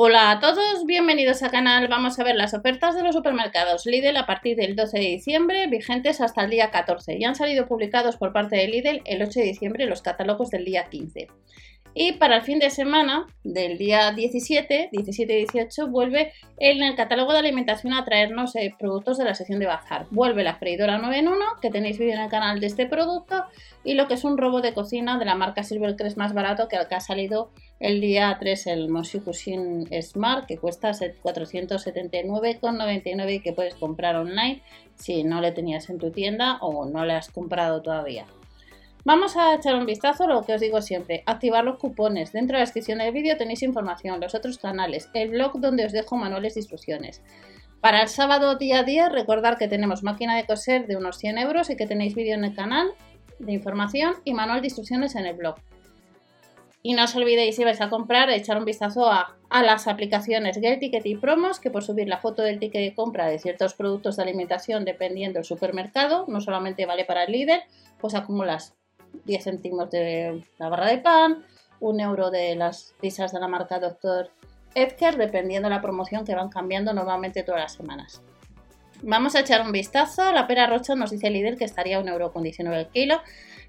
Hola a todos, bienvenidos al canal. Vamos a ver las ofertas de los supermercados Lidl a partir del 12 de diciembre, vigentes hasta el día 14. Ya han salido publicados por parte de Lidl el 8 de diciembre los catálogos del día 15. Y para el fin de semana del día 17, 17 y 18, vuelve en el catálogo de alimentación a traernos eh, productos de la sección de bazar. Vuelve la freidora 9 en 1, que tenéis vídeo en el canal de este producto, y lo que es un robo de cocina de la marca Silvercrest más barato que, que ha salido el día 3, el Moshi Cuisine Smart, que cuesta 479,99 y que puedes comprar online si no le tenías en tu tienda o no le has comprado todavía. Vamos a echar un vistazo a lo que os digo siempre, activar los cupones. Dentro de la descripción del vídeo tenéis información, los otros canales, el blog donde os dejo manuales de instrucciones. Para el sábado día a día, recordar que tenemos máquina de coser de unos 100 euros y que tenéis vídeo en el canal de información y manual de instrucciones en el blog. Y no os olvidéis si vais a comprar, echar un vistazo a, las aplicaciones Get Ticket y Promos, que por subir la foto del ticket de compra de ciertos productos de alimentación dependiendo del supermercado, no solamente vale para el líder, pues acumulas 10 céntimos de la barra de pan, un euro de las pizzas de la marca Dr. Edgar, dependiendo de la promoción que van cambiando normalmente todas las semanas. Vamos a echar un vistazo. La pera rocha nos dice Lidl que estaría un euro con 19 el kilo.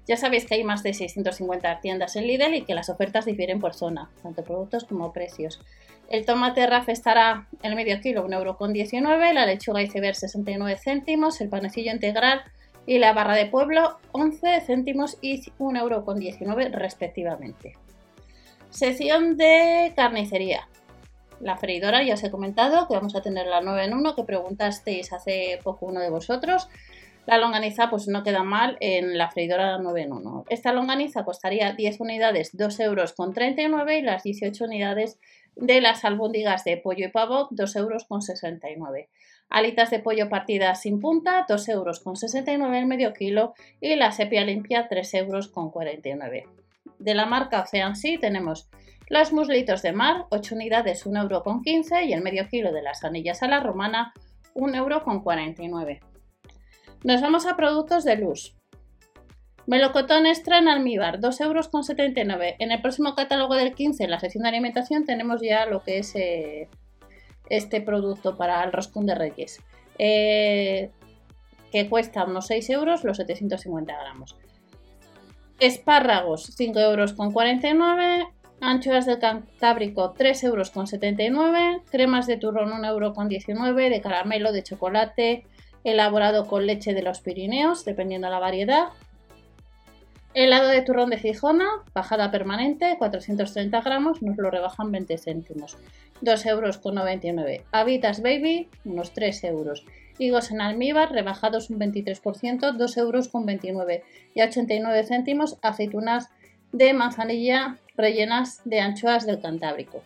Ya sabéis que hay más de 650 tiendas en Lidl y que las ofertas difieren por zona, tanto productos como precios. El tomate RAF estará el medio kilo, un euro con 19, la lechuga iceberg 69 céntimos, el panecillo integral y la barra de pueblo 11 céntimos y 1,19 euro con respectivamente. Sección de carnicería. La freidora ya os he comentado que vamos a tener la 9 en 1 que preguntasteis hace poco uno de vosotros. La longaniza pues no queda mal en la freidora 9 en 1. Esta longaniza costaría 10 unidades 2 euros con 39 y las 18 unidades de las albóndigas de pollo y pavo 2 euros con 69. Alitas de pollo partidas sin punta, 2 euros con 69 el medio kilo y la sepia limpia 3 euros con 49. De la marca Ocean Sea tenemos los muslitos de mar, 8 unidades 1 euro con 15 y el medio kilo de las anillas a la romana 1 euro con 49. Nos vamos a productos de luz. Melocotón extra en almíbar, 2 euros con 79. En el próximo catálogo del 15, en la sección de alimentación, tenemos ya lo que es eh, este producto para el roscón de reyes, eh, que cuesta unos 6 euros los 750 gramos. Espárragos, 5 euros con 49. Anchoas del Cantábrico, 3 euros con 79. Cremas de turrón, 1 euro con 19. De caramelo, de chocolate, elaborado con leche de los Pirineos, dependiendo de la variedad. Helado de turrón de Gijona, bajada permanente, 430 gramos, nos lo rebajan 20 céntimos. 2 euros con 99. Habitas Baby, unos 3 euros. Higos en almíbar, rebajados un 23%, 2 euros con 29. Y 89 céntimos, aceitunas de manzanilla rellenas de anchoas del Cantábrico.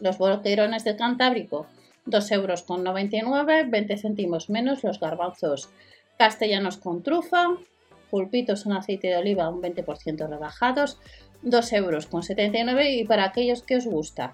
Los boquerones del Cantábrico, 2 euros con 99, 20 céntimos menos los garbanzos castellanos con trufa, pulpitos en aceite de oliva un 20% rebajados, 2 euros con 79 y para aquellos que os gusta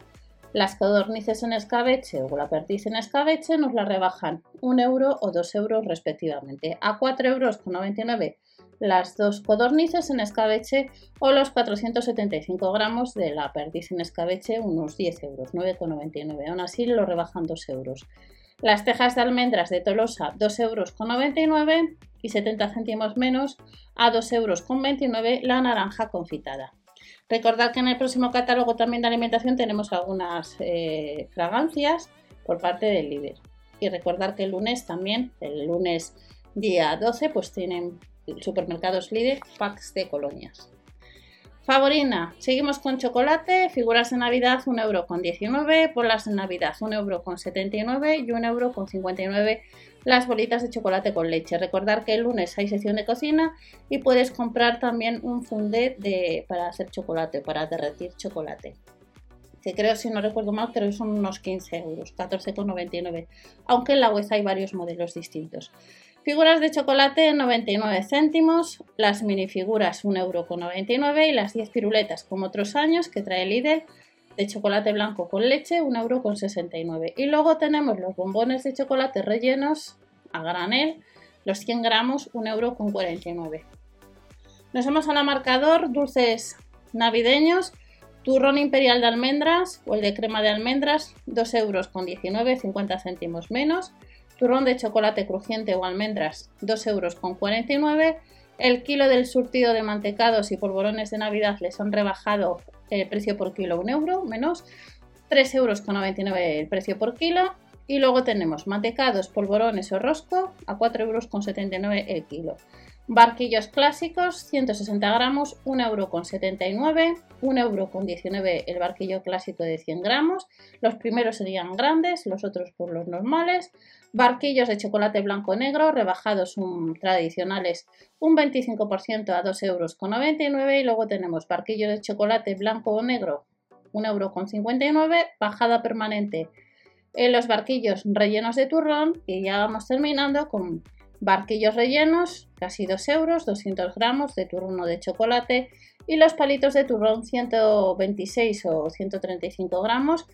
las codornices en escabeche o la perdiz en escabeche nos la rebajan 1 euro o 2 euros respectivamente a 4 euros con 99 las dos codornices en escabeche o los 475 gramos de la perdiz en escabeche unos 10 euros 9,99 aún así lo rebajan 2 euros las tejas de almendras de Tolosa 2 euros con 99 y 70 céntimos menos a 2 euros con 29 la naranja confitada. Recordad que en el próximo catálogo también de alimentación tenemos algunas eh, fragancias por parte del líder. Y recordar que el lunes también, el lunes día 12, pues tienen supermercados líder packs de colonias. Favorina, seguimos con chocolate, figuras de Navidad 1,19€, bolas de Navidad 1,79€ y 1,59€ las bolitas de chocolate con leche. Recordar que el lunes hay sección de cocina y puedes comprar también un funde de, para hacer chocolate, para derretir chocolate. Que creo, si no recuerdo mal, creo que son unos 15 euros, 14,99. Aunque en la web hay varios modelos distintos. Figuras de chocolate 99 céntimos, las minifiguras 1,99€ y las 10 piruletas como otros años que trae Lidl de chocolate blanco con leche 1,69€. Y luego tenemos los bombones de chocolate rellenos a granel, los 100 gramos 1,49€. Nos vamos al marcador dulces navideños Turrón imperial de almendras o el de crema de almendras, 2 euros con 19, 50 céntimos menos. Turrón de chocolate crujiente o almendras, 2 euros con 49. El kilo del surtido de mantecados y polvorones de Navidad les han rebajado el precio por kilo 1 euro menos. 3 euros con 99 el precio por kilo. Y luego tenemos mantecados, polvorones o rosco a 4 euros con 79 el kilo. Barquillos clásicos, 160 gramos, 1,79€, 1,19€ el barquillo clásico de 100 gramos. Los primeros serían grandes, los otros por los normales. Barquillos de chocolate blanco negro, rebajados un, tradicionales un 25% a 2,99€ y luego tenemos barquillos de chocolate blanco o negro, 1,59€, bajada permanente en los barquillos rellenos de turrón y ya vamos terminando con barquillos rellenos, casi 2 euros, 200 gramos de turrón de chocolate y los palitos de turrón 126 o 135 gramos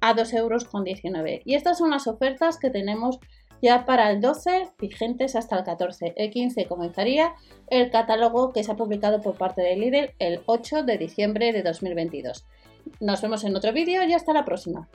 a 2 euros con 19. Y estas son las ofertas que tenemos ya para el 12, vigentes hasta el 14. El 15 comenzaría el catálogo que se ha publicado por parte de Lidl el 8 de diciembre de 2022. Nos vemos en otro vídeo y hasta la próxima.